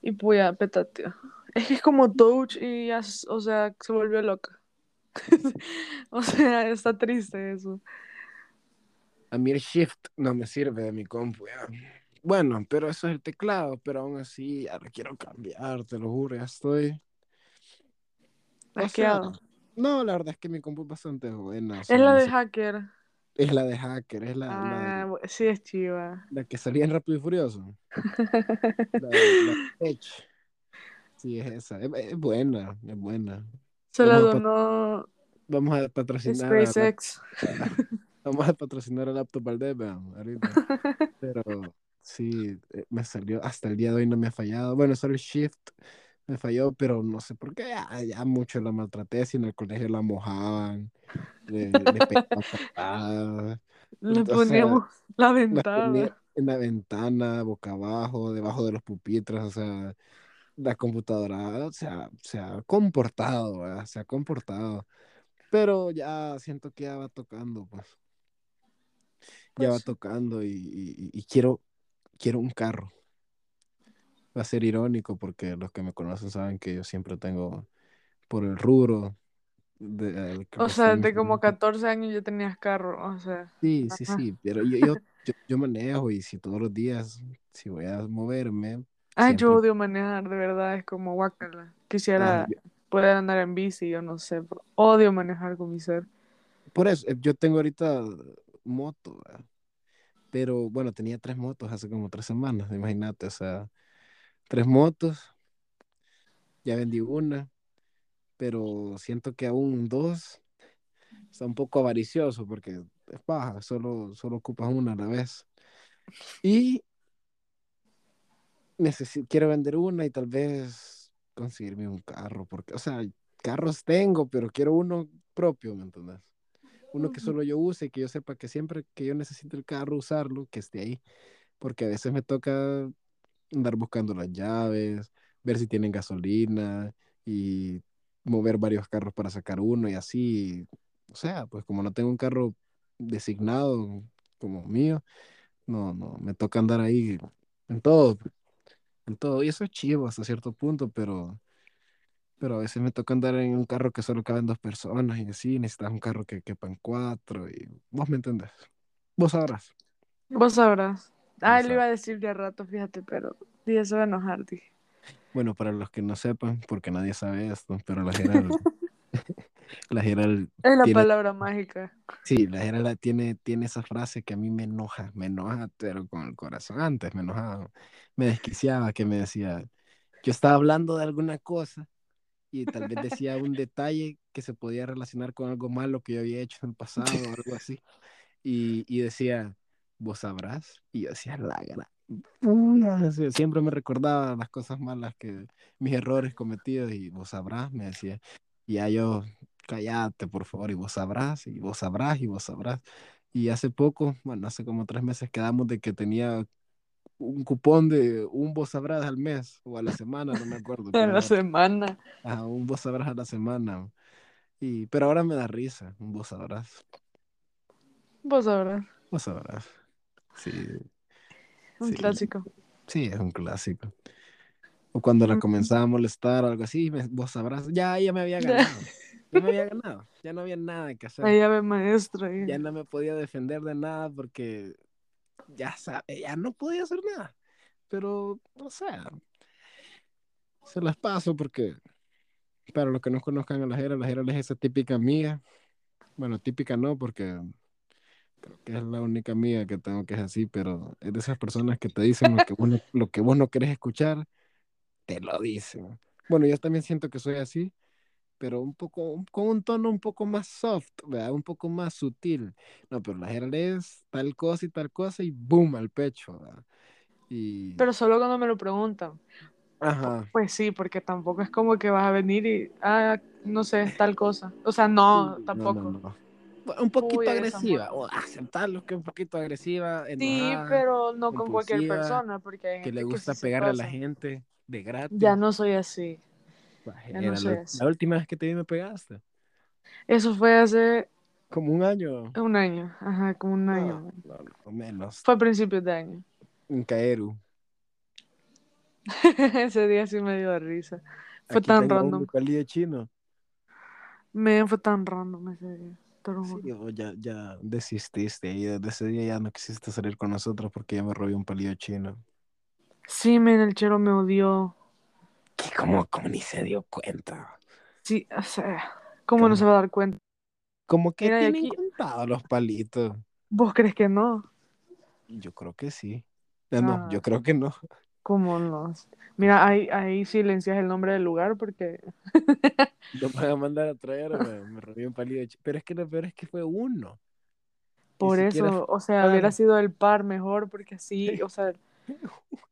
Speaker 2: y pues ya, pétate. Es que es como touch y ya, o sea, se volvió loca. O sea, está triste eso.
Speaker 1: A mí el Shift no me sirve de mi compu. ya. Bueno, pero eso es el teclado, pero aún así ya lo quiero cambiar, te lo juro, ya estoy. O sea,
Speaker 2: Asqueado.
Speaker 1: no, la verdad es que mi compu es bastante buena.
Speaker 2: Es la de hacker.
Speaker 1: es la de hacker, es la, la,
Speaker 2: Ah, sí es chiva.
Speaker 1: la que salía en Rápido y Furioso. La, la Edge. Sí, es esa. Es, es buena, es buena. Vamos a pat-
Speaker 2: donó
Speaker 1: Vamos a patrocinar a, vamos a patrocinar a Laptop Valdez, vean, ahorita. Pero sí, eh, me salió, hasta el día de hoy no me ha fallado. Bueno, solo el Shift me falló, pero no sé por qué, ya, ya mucho la maltraté, si en el colegio la mojaban, le, le pegaban patadas,
Speaker 2: Le
Speaker 1: o sea,
Speaker 2: ponemos la ventana.
Speaker 1: ponía en la ventana, boca abajo, debajo de los pupitres, o sea, la computadora o sea, se ha comportado, ¿verdad? se ha comportado. Pero ya siento que ya va tocando, pues. Ya va
Speaker 2: Pues,
Speaker 1: tocando y, y- y quiero, quiero un carro. Va a ser irónico porque los que me conocen saben que yo siempre tengo por el rubro de, el que
Speaker 2: o sea,
Speaker 1: estoy
Speaker 2: de como
Speaker 1: involucrado.
Speaker 2: 14 años ya tenías carro. O sea,
Speaker 1: Sí, sí,
Speaker 2: ajá.
Speaker 1: sí, pero yo, yo, yo, yo manejo y si todos los días, si voy a moverme,
Speaker 2: Ay, yo
Speaker 1: siempre...
Speaker 2: odio manejar, de verdad, es como guacala.
Speaker 1: Ah,
Speaker 2: Quisiera
Speaker 1: yo-
Speaker 2: poder andar en bici, yo no sé, pero odio manejar con mi ser.
Speaker 1: por eso, eh, yo tengo ahorita moto, ¿verdad? pero bueno, tenía tres motos hace como tres semanas, imagínate, o sea, tres motos, ya vendí una, pero siento que aún dos está un poco avaricioso porque es paja, solo, solo ocupas una a la vez. Y necesito, quiero vender una y tal vez conseguirme un carro, porque, o sea, carros tengo, pero quiero uno propio, ¿me entiendes? Uno que solo yo use, que yo sepa que siempre que yo necesite el carro, usarlo, que esté ahí, porque a veces me toca andar buscando las llaves, ver si tienen gasolina y mover varios carros para sacar uno y así. O sea, pues como no tengo un carro designado como mío, no, no, me toca andar ahí en todo, en todo. Y eso es chivo hasta cierto punto, pero, pero a veces me toca andar en un carro que solo caben dos personas y así, necesitas un carro que quepan cuatro y vos me entendés. Vos sabrás.
Speaker 2: Vos sabrás. Ah, le iba a decir de a rato, fíjate, pero dije, se va a enojar, dije.
Speaker 1: Bueno, para los que no sepan, porque nadie sabe esto, pero la Gerald, la Gerald
Speaker 2: Es la
Speaker 1: tiene,
Speaker 2: palabra mágica.
Speaker 1: Sí, la Gerald tiene, tiene esa frase que a mí me enoja, me enoja, pero con el corazón. Antes me enojaba, me desquiciaba, que me decía, yo estaba hablando de alguna cosa y tal vez decía un detalle que se podía relacionar con algo malo que yo había hecho en el pasado o algo así. Y, y decía, vos sabrás. Y yo decía, la gran puya", o sea, Siempre me recordaba las cosas malas que, mis errores cometidos y vos sabrás, me decía. Y ya yo, cállate, por favor, y vos sabrás, y vos sabrás, y vos sabrás. Y hace poco, bueno, hace como tres meses quedamos de que tenía un cupón de un vos sabrás al mes o a la semana, no me acuerdo. Pero
Speaker 2: la semana.
Speaker 1: ajá, un vos sabrás a la semana. Y, pero ahora me da risa, un vos sabrás.
Speaker 2: Vos sabrás.
Speaker 1: Vos sabrás. Sí,
Speaker 2: Un
Speaker 1: sí,
Speaker 2: clásico.
Speaker 1: sí, es un clásico. O cuando la
Speaker 2: Mm.
Speaker 1: comenzaba a molestar o algo así, me- vos sabrás, ya ella me había ganado. Ya me había ganado. Ya no había nada que hacer.
Speaker 2: La llave maestra. y-
Speaker 1: Ya no me podía defender de nada porque ya sabe, ya no podía hacer nada. Pero, o sea, se las paso porque para los que no conozcan a la Jera, la Jera es esa típica amiga. Bueno, típica no, porque creo que es la única amiga que tengo que es así, pero es de esas personas que te dicen lo que vos no, lo que vos no querés escuchar, te lo dicen. Bueno, yo también siento que soy así, pero un poco, con un tono un poco más soft, ¿verdad? Un poco más sutil. No, pero la Jera es tal cosa y tal cosa y boom, al pecho, ¿verdad? Y,
Speaker 2: Pero solo cuando me lo preguntan.
Speaker 1: ajá.
Speaker 2: Pues sí, porque tampoco es como que vas a venir y, ah, no sé, tal cosa. O sea, no,
Speaker 1: Sí,
Speaker 2: tampoco.
Speaker 1: No, no, no. Un poquito
Speaker 2: Uy,
Speaker 1: agresiva, o aceptarlo que un poquito agresiva,
Speaker 2: Sí,
Speaker 1: enojada,
Speaker 2: pero no con cualquier persona, porque hay
Speaker 1: que
Speaker 2: gente
Speaker 1: le
Speaker 2: que
Speaker 1: gusta
Speaker 2: sí se
Speaker 1: pegarle a la gente de gratis.
Speaker 2: Ya no soy así. Ya no soy
Speaker 1: la, la última vez que te vi me pegaste,
Speaker 2: Eso fue hace
Speaker 1: como un año.
Speaker 2: un año. Ajá, como un año.
Speaker 1: No, no, no, menos.
Speaker 2: Fue a principios de año.
Speaker 1: En Caeru.
Speaker 2: Ese día sí me dio risa. Fue
Speaker 1: Aquí
Speaker 2: tan random.
Speaker 1: de chino.
Speaker 2: Me fue tan random ese día.
Speaker 1: Sí, ya, ya desististe y desde ese día ya no quisiste salir con nosotros porque ya me robé un palillo chino.
Speaker 2: Sí, men, el chero me odió.
Speaker 1: ¿Cómo, cómo ni se dio cuenta?
Speaker 2: Sí, o sea, ¿cómo no
Speaker 1: ¿Cómo?
Speaker 2: se va a dar cuenta?
Speaker 1: Como que
Speaker 2: Mira,
Speaker 1: tienen
Speaker 2: aquí,
Speaker 1: contados los palitos.
Speaker 2: ¿vos crees que no?
Speaker 1: Yo creo que sí. Eh, no,
Speaker 2: Ah,
Speaker 1: yo creo que no.
Speaker 2: ¿cómo no? Mira, ahí, ahí silencias el nombre del lugar porque...
Speaker 1: No me van a mandar a traer, me, me robé un palillo. Pero es que lo peor es que fue uno. Ni
Speaker 2: Por
Speaker 1: siquiera
Speaker 2: eso, o sea,
Speaker 1: un
Speaker 2: hubiera sido el par mejor porque así, o sea,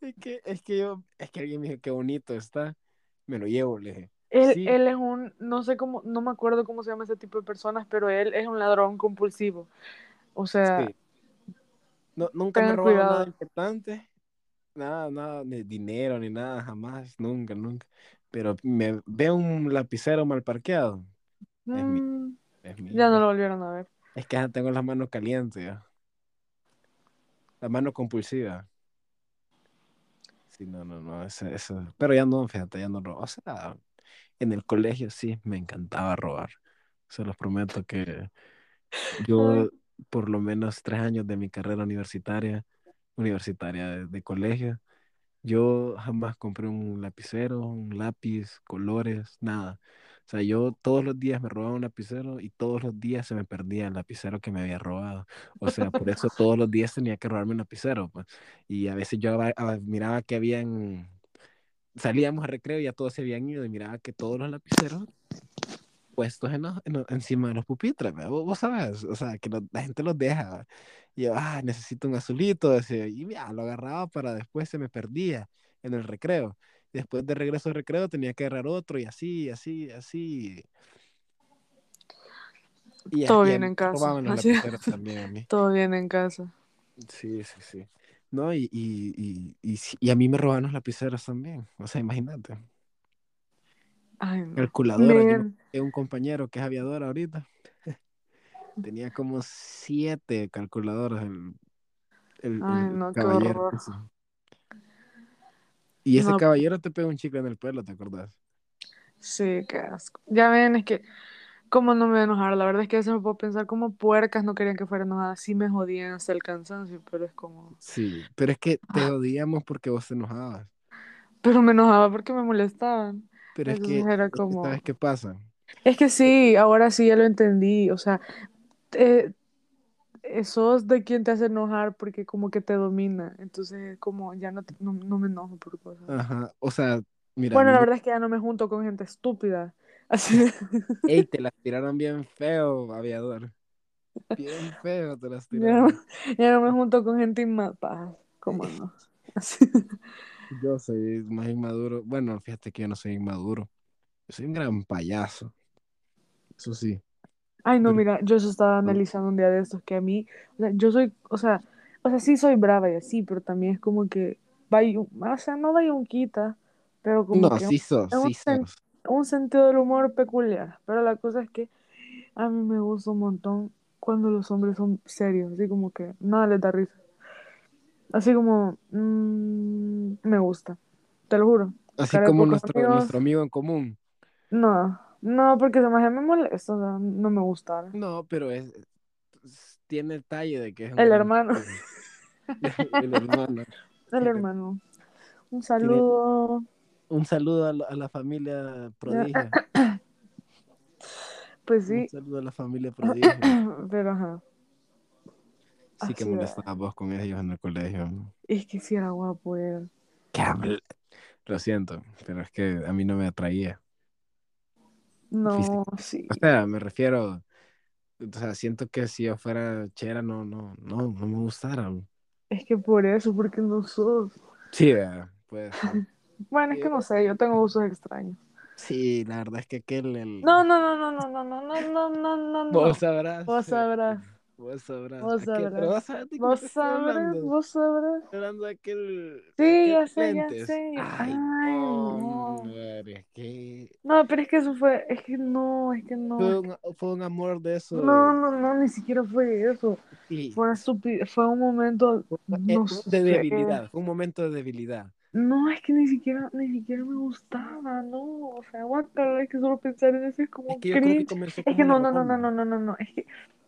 Speaker 1: Es que, es que yo, es que alguien me dijo qué bonito está. Me lo llevo, le dije.
Speaker 2: él,
Speaker 1: Sí,
Speaker 2: él es un, no sé cómo, no me acuerdo cómo se llama ese tipo de personas, pero él es un ladrón compulsivo. O sea,
Speaker 1: sí. No, nunca me robaron nada importante. Nada, nada, ni dinero, ni nada, jamás, nunca, nunca. Pero me veo un lapicero mal parqueado. Es mío,
Speaker 2: Mm,
Speaker 1: es
Speaker 2: ya no lo volvieron a ver.
Speaker 1: es que ya tengo las manos calientes, ya. La mano compulsiva. Sí, no, no, no, eso, eso. Pero ya no, fíjate, ya no robo. O sea, en el colegio sí me encantaba robar. Se los prometo que yo, por lo menos tres años de mi carrera universitaria, universitaria de, de colegio, yo jamás compré un lapicero, un lápiz, colores, nada. O sea, yo todos los días me robaba un lapicero y todos los días se me perdía el lapicero que me había robado. O sea, por eso todos los días tenía que robarme un lapicero, pues. Y a veces yo a- a- miraba que habían, salíamos a recreo y ya todos se habían ido y miraba que todos los lapiceros puestos en los- en los- encima de los pupitres, ¿verdad? Vos, vos sabes, o sea, que lo- la gente los deja. Y yo, ah, necesito un azulito, decía, y ya, lo agarraba para después se me perdía en el recreo. Después de regreso al recreo tenía que agarrar otro y así, así, así. Y, a-
Speaker 2: Todo
Speaker 1: y a
Speaker 2: bien en casa. Así,
Speaker 1: también a mí.
Speaker 2: todo bien en casa.
Speaker 1: Sí, sí, sí. No, y, y, y, y, a mí me robaban los lapiceros también. O sea, imagínate.
Speaker 2: Ay, no.
Speaker 1: Calculadora, yo un compañero que es aviador ahorita. Tenía como siete calculadoras el, el,
Speaker 2: ay,
Speaker 1: el
Speaker 2: no, qué horror.
Speaker 1: Y ese
Speaker 2: No,
Speaker 1: caballero te pega un chicle en el pelo, ¿te acordás?
Speaker 2: sí, qué asco. Ya ven, es que, ¿cómo no me voy a enojar? La verdad es que a veces me puedo pensar como puercas no querían que fuera enojada. Sí me jodían hasta el cansancio, pero es como...
Speaker 1: Sí, pero es que te odiamos porque vos te enojabas.
Speaker 2: Pero me enojaba porque me molestaban.
Speaker 1: Pero es que,
Speaker 2: era como...
Speaker 1: ¿sabes qué pasa?
Speaker 2: Es que sí, ahora sí ya lo entendí. O sea, eh, sos de quien te hace enojar porque como que te domina. Entonces como ya no, te- no, no me enojo por cosas.
Speaker 1: Ajá, o sea, mira,
Speaker 2: Bueno, la verdad es que ya no me junto con gente estúpida. Así.
Speaker 1: Ey, te las tiraron bien feo, aviador. Bien feo te las
Speaker 2: Ya no,
Speaker 1: tiraron.
Speaker 2: ya no me junto con gente inmapa. ¿Cómo no? Así.
Speaker 1: Yo soy más inmaduro. Bueno, fíjate que yo no soy inmaduro. Yo soy un gran payaso. Eso sí.
Speaker 2: Ay, no,
Speaker 1: Pero
Speaker 2: mira, yo eso estaba analizando un día de estos que a mí, o sea, yo soy, o sea, o sea, sí soy brava y así, pero también es como que, o sea, no vaya un quita, pero como
Speaker 1: no,
Speaker 2: que
Speaker 1: sí sos,
Speaker 2: un,
Speaker 1: sí
Speaker 2: sen-
Speaker 1: sos.
Speaker 2: un sentido del humor peculiar. Pero la cosa es que a mí me gusta un montón cuando los hombres son serios, así como que nada les da risa. Así como, mm, me gusta, te lo juro.
Speaker 1: Así como nuestro,
Speaker 2: amigos,
Speaker 1: nuestro amigo en común.
Speaker 2: no, no, porque se me me molesta, o sea, no me gusta.
Speaker 1: No, pero es, es- tiene el talle de que es un
Speaker 2: El hermano.
Speaker 1: El hermano.
Speaker 2: el hermano. Un saludo.
Speaker 1: un saludo a la, a la familia prodigio.
Speaker 2: Pues
Speaker 1: Un
Speaker 2: sí,
Speaker 1: saludo a la familia prodigio.
Speaker 2: pero ajá.
Speaker 1: Sí que
Speaker 2: Así de-
Speaker 1: molestabas vos con ellos en el colegio.
Speaker 2: Es que si era guapo él.
Speaker 1: Lo siento, pero es que a mí no me atraía.
Speaker 2: No, sí.
Speaker 1: O sea, me refiero, o sea, siento que si yo fuera chera no, no, no, no me gustara.
Speaker 2: Es que por eso, porque no sos.
Speaker 1: Sí, ser.
Speaker 2: Bueno, es que no sé, yo tengo gustos extraños.
Speaker 1: Sí, la verdad es que aquel, el...
Speaker 2: No, no, no, no, no, no, no, no, no, no, no.
Speaker 1: Vos sabrás.
Speaker 2: Vos
Speaker 1: eh,
Speaker 2: sabrás,
Speaker 1: Vos sabrás.
Speaker 2: vos sabrás.
Speaker 1: qué
Speaker 2: Vos sabrás, vos sabrás.
Speaker 1: Hablando de aquel...
Speaker 2: Sí,
Speaker 1: aquel
Speaker 2: ya sé, ya sé.
Speaker 1: Ay,
Speaker 2: Ay, no.
Speaker 1: es que...
Speaker 2: No, pero es que eso fue, es que no, es que no.
Speaker 1: Fue
Speaker 2: es
Speaker 1: un, fue un amor de eso.
Speaker 2: No, no, no, ni siquiera fue eso.
Speaker 1: Sí,
Speaker 2: Fue una fue un momento,
Speaker 1: eh,
Speaker 2: no
Speaker 1: de debilidad. Fue un momento de debilidad.
Speaker 2: No, es que ni siquiera, ni siquiera me gustaba, no, o sea, guacala, es que solo pensar en eso es
Speaker 1: Es
Speaker 2: como
Speaker 1: que yo creo que
Speaker 2: Es que no, no, no, no, no, no, no, no, es que,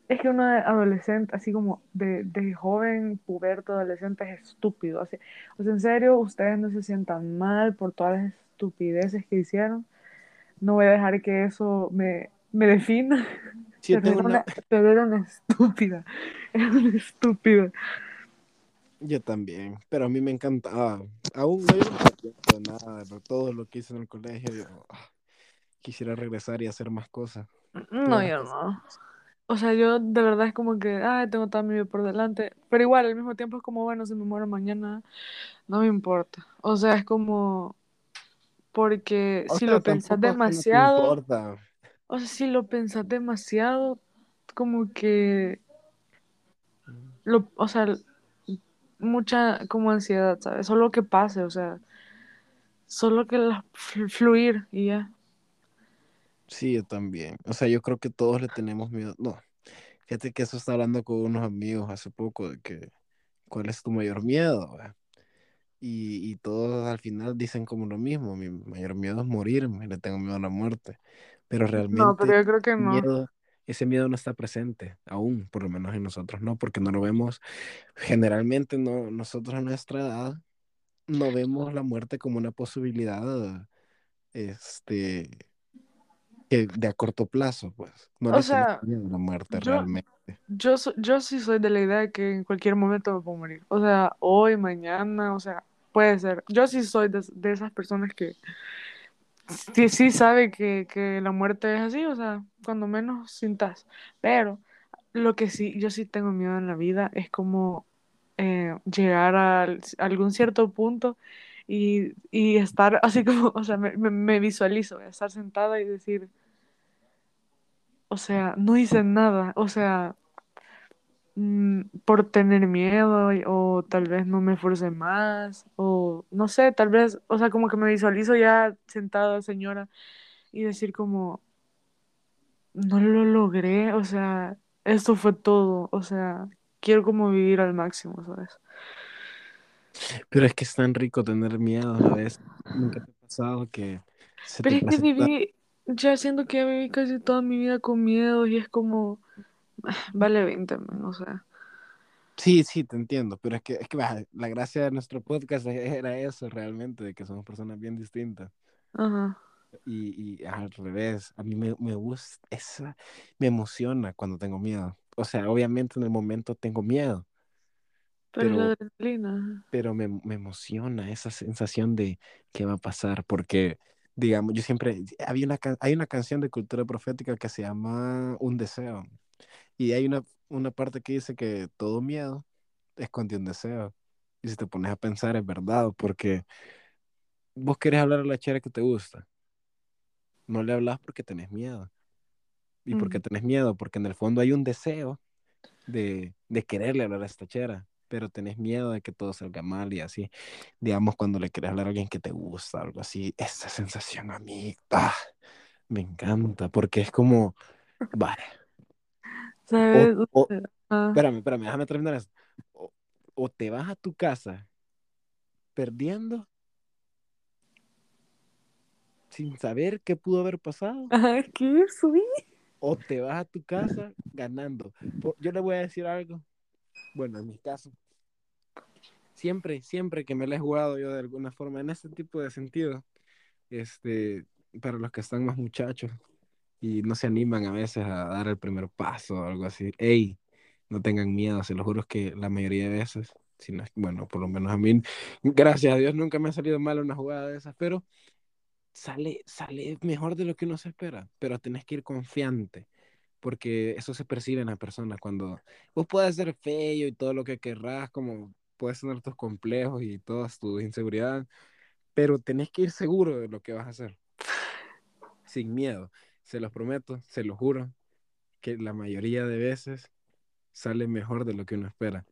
Speaker 2: es que uno de adolescente, así como de, de joven, puberto, adolescente, es estúpido, así. O sea, en serio, ustedes no se sientan mal por todas las estupideces que hicieron. No voy a dejar que eso me, me defina,
Speaker 1: Sí,
Speaker 2: pero era
Speaker 1: una,
Speaker 2: una, pero era una estúpida, era una estúpida.
Speaker 1: yo también, pero a mí me encantaba. Aún no, yo no nada, de todo lo que hice en el colegio. Yo ah, quisiera regresar y hacer más cosas.
Speaker 2: No,
Speaker 1: Todas las
Speaker 2: yo
Speaker 1: cosas.
Speaker 2: O sea, yo de verdad es como que, ay, tengo toda mi vida por delante. Pero igual, al mismo tiempo es como, bueno, si me muero mañana, no me importa. O sea, es como, porque
Speaker 1: O
Speaker 2: si
Speaker 1: sea,
Speaker 2: lo pensás
Speaker 1: tampoco es que no
Speaker 2: demasiado, o sea, si lo pensás demasiado, como que, lo, o sea, mucha como ansiedad, ¿sabes? Solo que pase, o sea, solo que la, fl- fluir y ya.
Speaker 1: Sí, yo también. O sea, yo creo que todos le tenemos miedo. No, fíjate que eso está hablando con unos amigos hace poco, de que cuál es tu mayor miedo, ¿va? Y, y todos al final dicen como lo mismo, mi mayor miedo es morirme, le tengo miedo a la muerte. Pero
Speaker 2: No, pero
Speaker 1: realmente
Speaker 2: yo creo que no.
Speaker 1: miedo, ese miedo no está presente aún, por lo menos en nosotros no, porque no lo vemos, generalmente no, nosotros a nuestra edad no vemos la muerte como una posibilidad, este, que de a corto plazo, pues, no
Speaker 2: O sea,
Speaker 1: miedo a la muerte
Speaker 2: yo,
Speaker 1: realmente.
Speaker 2: Yo, yo sí soy de la idea de que en cualquier momento me puedo morir. O sea, hoy, mañana, o sea, puede ser. Yo sí soy de, de esas personas que sí, sí sabe que, que la muerte es así, o sea, cuando menos sintas. Pero lo que sí, yo sí tengo miedo en la vida es como eh, llegar a algún cierto punto y, y estar así como, o sea, me, me, visualizo, estar sentada y decir, o sea, no hice nada, o sea mm, por tener miedo o tal vez no me esforcé más o no sé, tal vez, o sea, como que me visualizo ya sentada señora y decir como, no lo logré, o sea, esto fue todo, o sea, quiero como vivir al máximo, ¿sabes?
Speaker 1: Pero es que es tan rico tener miedo a veces. Nunca te ha pasado que se te
Speaker 2: Pero es que viví, ya siento que viví casi toda mi vida con miedo y es como, vale 20, man, o sea,
Speaker 1: Sí, sí, te entiendo, pero es que, es que la gracia de nuestro podcast e- era eso realmente, de que somos personas bien distintas.
Speaker 2: ajá,
Speaker 1: Y, y al revés, a mí me, me gusta, esa, me emociona cuando tengo miedo. O sea, obviamente en el momento tengo miedo,
Speaker 2: pero es la
Speaker 1: pero,
Speaker 2: adrenalina.
Speaker 1: pero me, me emociona esa sensación de qué va a pasar, porque, digamos, yo siempre, había una, hay una canción de cultura profética que se llama Un deseo, y hay una, una parte que dice que todo miedo esconde un deseo. Y si te pones a pensar, es verdad, porque vos querés hablar a la chera que te gusta, no le hablas porque tenés miedo. ¿Y por qué
Speaker 2: Ujú.
Speaker 1: tenés miedo? Porque en el fondo hay un deseo de, de quererle hablar a esta chera, pero tenés miedo de que todo salga mal y así. Digamos, cuando le querés hablar a alguien que te gusta, algo así, esa sensación a mí, ah, me encanta, porque es como, vale, o,
Speaker 2: ¿Sabes?
Speaker 1: o,
Speaker 2: Ah,
Speaker 1: espérame, espérame, déjame terminar esto. O, o te vas a tu casa perdiendo sin saber qué pudo haber pasado,
Speaker 2: ¿qué subí?
Speaker 1: o te vas a tu casa ganando. Yo le voy a decir algo, bueno, en mi caso, siempre, siempre que me la he jugado yo de alguna forma en este tipo de sentido, este, para los que están más muchachos y no se animan a veces a dar el primer paso o algo así, hey, no tengan miedo, se lo juro que la mayoría de veces, si bueno, por lo menos a mí, gracias a Dios nunca me ha salido mal una jugada de esas, pero sale, sale mejor de lo que uno se espera, pero tenés que ir confiante, porque eso se percibe en la persona cuando vos puedes ser feo y todo lo que querrás, como puedes tener tus complejos y todas tus inseguridades, pero tenés que ir seguro de lo que vas a hacer, sin miedo. Se los prometo, se los juro, que la mayoría de veces sale mejor de lo que uno espera.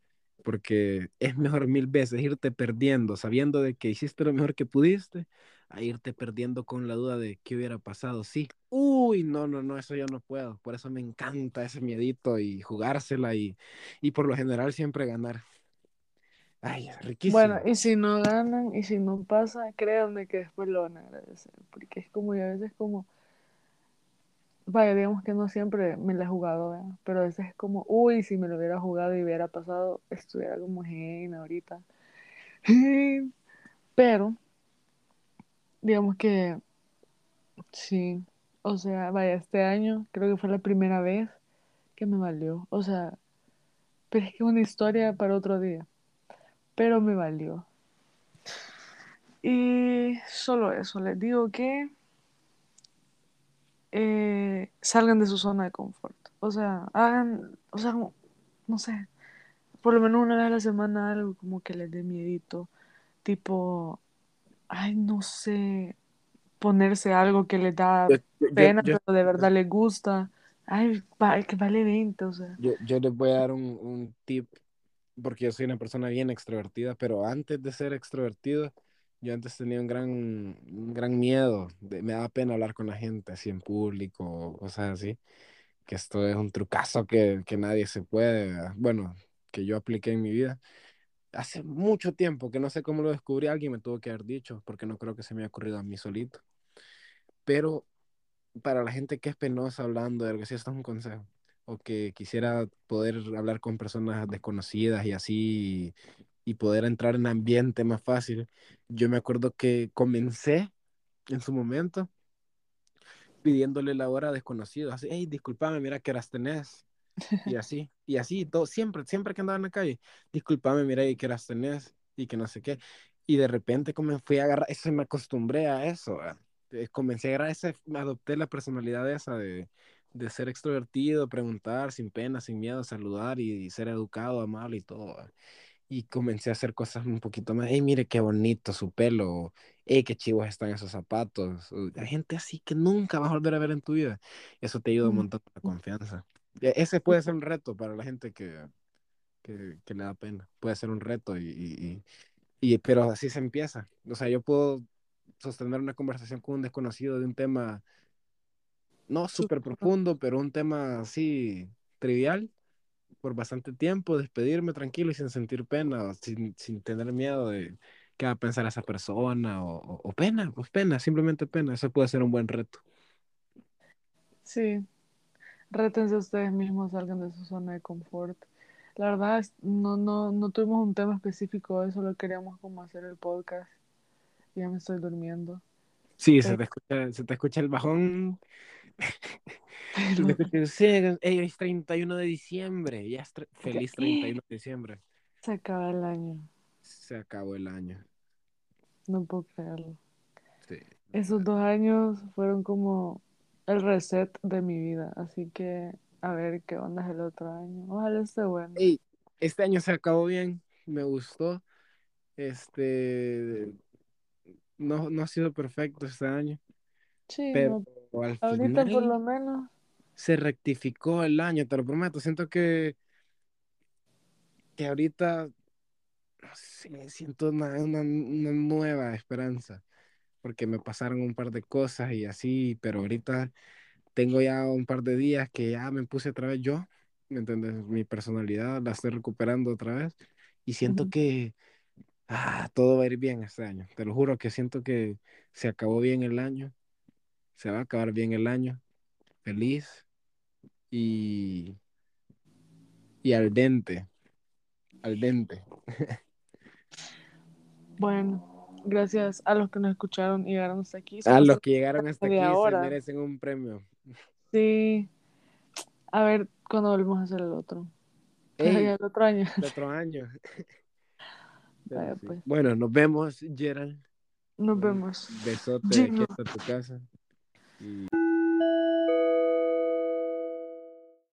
Speaker 1: Porque es mejor mil veces irte perdiendo sabiendo de que hiciste lo mejor que pudiste, a irte perdiendo con la duda de qué hubiera pasado. Sí, uy, no, no, no, eso yo no puedo. Por eso me encanta ese miedito y jugársela y, y por lo general siempre ganar. Ay, es riquísimo.
Speaker 2: Bueno, y si no ganan y si no pasa, créanme que después lo van a agradecer, porque es como, y a veces como, vaya, digamos que no siempre me la he jugado, ¿verdad? pero a veces es como, uy, si me lo hubiera jugado y hubiera pasado, estuviera como gen ahorita. Pero, digamos que sí, o sea, vaya, este año creo que fue la primera vez que me valió, o sea, pero es que una historia para otro día, pero me valió. Y solo eso, les digo que eh, salgan de su zona de confort. O sea, hagan, o sea, no sé, por lo menos una vez a la semana algo como que les dé miedito. Tipo, ay, no sé, ponerse algo que les da
Speaker 1: Yo, yo,
Speaker 2: pena,
Speaker 1: yo-
Speaker 2: pero de verdad les gusta. Ay, que vale 20, o sea.
Speaker 1: yo- yo les voy a dar un, un tip, porque yo soy una persona bien extrovertida, pero antes de ser extrovertido, yo antes tenía un gran, un gran miedo, de- me daba pena hablar con la gente así en público o cosas así, que esto es un trucazo que, que nadie se puede, ¿verdad? bueno, que yo apliqué en mi vida. Hace mucho tiempo que no sé cómo lo descubrí, alguien me tuvo que haber dicho, porque no creo que se me haya ocurrido a mí solito. Pero para la gente que es penosa hablando de algo así, esto es un consejo. O que quisiera poder hablar con personas desconocidas y así, y, poder entrar en ambiente más fácil. Yo me acuerdo que comencé en su momento pidiéndole la hora a desconocidos, así, hey, discúlpame, mira qué horas tenés. Y así, y así, todo, siempre, siempre que andaba en la calle, discúlpame, mira y qué horas tenés, y que no sé qué. Y de repente como fui a agarrar, eso me acostumbré a eso. Eh, comencé a agarrar ese, adopté la personalidad esa de, de ser extrovertido, preguntar sin pena, sin miedo, saludar y, y ser educado, amable y todo. ¿verdad? Y comencé a hacer cosas un poquito más, hey, mire qué bonito su pelo, hey, qué chivos están esos zapatos. Hay gente así que nunca vas a volver a ver en tu vida. Eso te ayuda un montón a la confianza. E- Ese puede ser un reto para la gente que, que, que le da pena. Puede ser un reto, y, y, y- y- pero así se empieza. O sea, yo puedo sostener una conversación con un desconocido de un tema no súper profundo, pero un tema así trivial por bastante tiempo, despedirme tranquilo y sin sentir pena, o sin, sin tener miedo de qué va a pensar esa persona, o, o- o pena, pues pena, simplemente pena. Eso puede ser un buen reto.
Speaker 2: Sí, rétense ustedes mismos, salgan de su zona de confort. La verdad, no, no, no tuvimos un tema específico de eso, solo queríamos como hacer el podcast. Ya me estoy durmiendo.
Speaker 1: Sí, se te escucha, se te escucha el bajón.
Speaker 2: Pero
Speaker 1: escucha, hoy es 31 de diciembre, ya es feliz 31 de diciembre.
Speaker 2: se acaba el año.
Speaker 1: Se acabó el año.
Speaker 2: No puedo creerlo.
Speaker 1: Sí.
Speaker 2: Esos dos años fueron como el reset de mi vida, así que a ver qué onda es el otro año. Ojalá esté bueno.
Speaker 1: Ey, este año se acabó bien, me gustó. Este, no, no ha sido perfecto este año,
Speaker 2: Sí,
Speaker 1: pero
Speaker 2: no,
Speaker 1: al
Speaker 2: ahorita por
Speaker 1: final
Speaker 2: lo menos,
Speaker 1: se rectificó el año, te lo prometo. Siento que, que ahorita, no sé, siento una, una, una nueva esperanza, porque me pasaron un par de cosas y así, pero ahorita tengo ya un par de días que ya me puse otra vez yo, ¿me entiendes? Mi personalidad la estoy recuperando otra vez y siento
Speaker 2: Ujú.
Speaker 1: que ah, todo va a ir bien este año. Te lo juro que siento que se acabó bien el año, se va a acabar bien el año, feliz y, y al dente, al dente.
Speaker 2: bueno, gracias a los que nos escucharon y llegaron hasta aquí.
Speaker 1: A los que llegaron hasta aquí se merecen un premio.
Speaker 2: Sí, a ver cuándo volvemos a hacer el otro.
Speaker 1: Ey,
Speaker 2: el otro año.
Speaker 1: el otro año. Pero
Speaker 2: Vaya,
Speaker 1: sí.
Speaker 2: pues.
Speaker 1: Bueno, nos vemos, Gerald.
Speaker 2: Nos vemos.
Speaker 1: besote aquí
Speaker 2: Gino.
Speaker 1: hasta tu casa. Y...